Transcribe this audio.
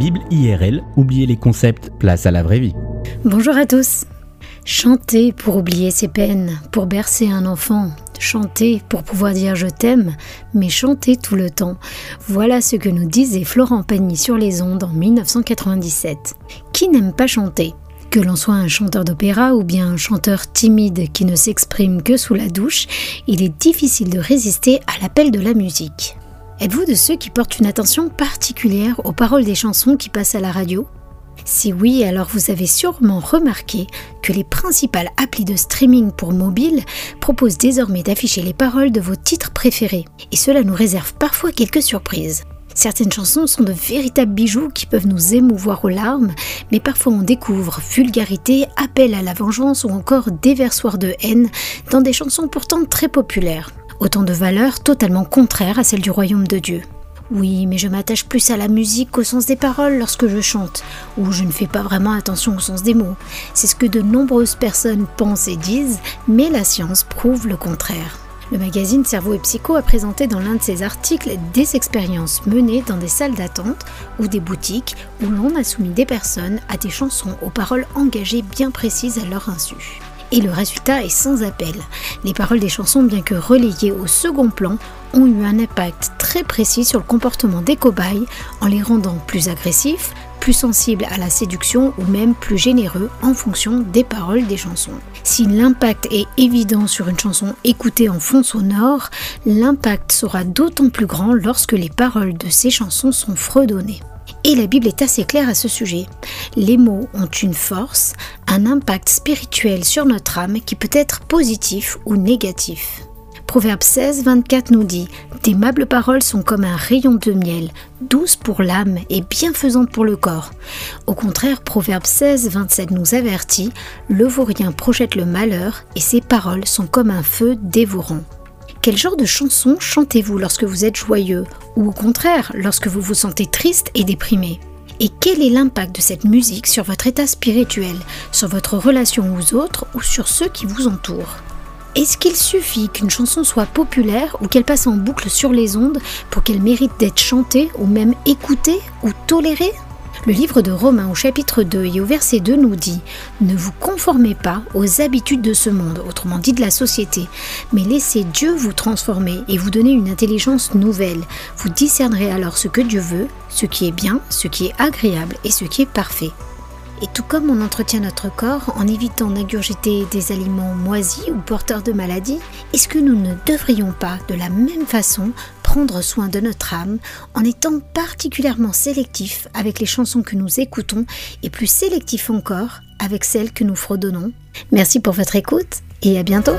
Bible IRL, oubliez les concepts, place à la vraie vie. Bonjour à tous. Chanter pour oublier ses peines, pour bercer un enfant, chanter pour pouvoir dire je t'aime, mais chanter tout le temps. Voilà ce que nous disait Florent Pagny sur les ondes en 1997. Qui n'aime pas chanter? Que l'on soit un chanteur d'opéra ou bien un chanteur timide qui ne s'exprime que sous la douche, il est difficile de résister à l'appel de la musique. Êtes-vous de ceux qui portent une attention particulière aux paroles des chansons qui passent à la radio? Si oui, alors vous avez sûrement remarqué que les principales applis de streaming pour mobile proposent désormais d'afficher les paroles de vos titres préférés, et cela nous réserve parfois quelques surprises. Certaines chansons sont de véritables bijoux qui peuvent nous émouvoir aux larmes, mais parfois on découvre vulgarité, appel à la vengeance ou encore déversoir de haine dans des chansons pourtant très populaires. Autant de valeurs totalement contraires à celles du royaume de Dieu. Oui, mais je m'attache plus à la musique qu'au sens des paroles lorsque je chante, ou je ne fais pas vraiment attention au sens des mots. C'est ce que de nombreuses personnes pensent et disent, mais la science prouve le contraire. Le magazine Cerveau et Psycho a présenté dans l'un de ses articles des expériences menées dans des salles d'attente ou des boutiques où l'on a soumis des personnes à des chansons aux paroles engagées bien précises à leur insu. Et le résultat est sans appel. Les paroles des chansons, bien que relayées au second plan, ont eu un impact très précis sur le comportement des cobayes en les rendant plus agressifs, plus sensibles à la séduction ou même plus généreux en fonction des paroles des chansons. Si l'impact est évident sur une chanson écoutée en fond sonore, l'impact sera d'autant plus grand lorsque les paroles de ces chansons sont fredonnées. Et la Bible est assez claire à ce sujet. Les mots ont une force, un impact spirituel sur notre âme qui peut être positif ou négatif. Proverbe 16, 24 nous dit D'aimables paroles sont comme un rayon de miel, douce pour l'âme et bienfaisante pour le corps. Au contraire, Proverbe 16, 27 nous avertit Le vaurien projette le malheur et ses paroles sont comme un feu dévorant. Quel genre de chanson chantez-vous lorsque vous êtes joyeux ou au contraire lorsque vous vous sentez triste et déprimé? Et quel est l'impact de cette musique sur votre état spirituel, sur votre relation aux autres ou sur ceux qui vous entourent? Est-ce qu'il suffit qu'une chanson soit populaire ou qu'elle passe en boucle sur les ondes pour qu'elle mérite d'être chantée ou même écoutée ou tolérée? Le livre de Romains au chapitre 2 et au verset 2 nous dit Ne vous conformez pas aux habitudes de ce monde, autrement dit de la société, mais laissez Dieu vous transformer et vous donner une intelligence nouvelle. Vous discernerez alors ce que Dieu veut, ce qui est bien, ce qui est agréable et ce qui est parfait. Et tout comme on entretient notre corps en évitant d'ingurgiter des aliments moisis ou porteurs de maladies, est-ce que nous ne devrions pas de la même façon prendre soin de notre âme en étant particulièrement sélectifs avec les chansons que nous écoutons et plus sélectifs encore avec celles que nous fredonnons. Merci pour votre écoute et à bientôt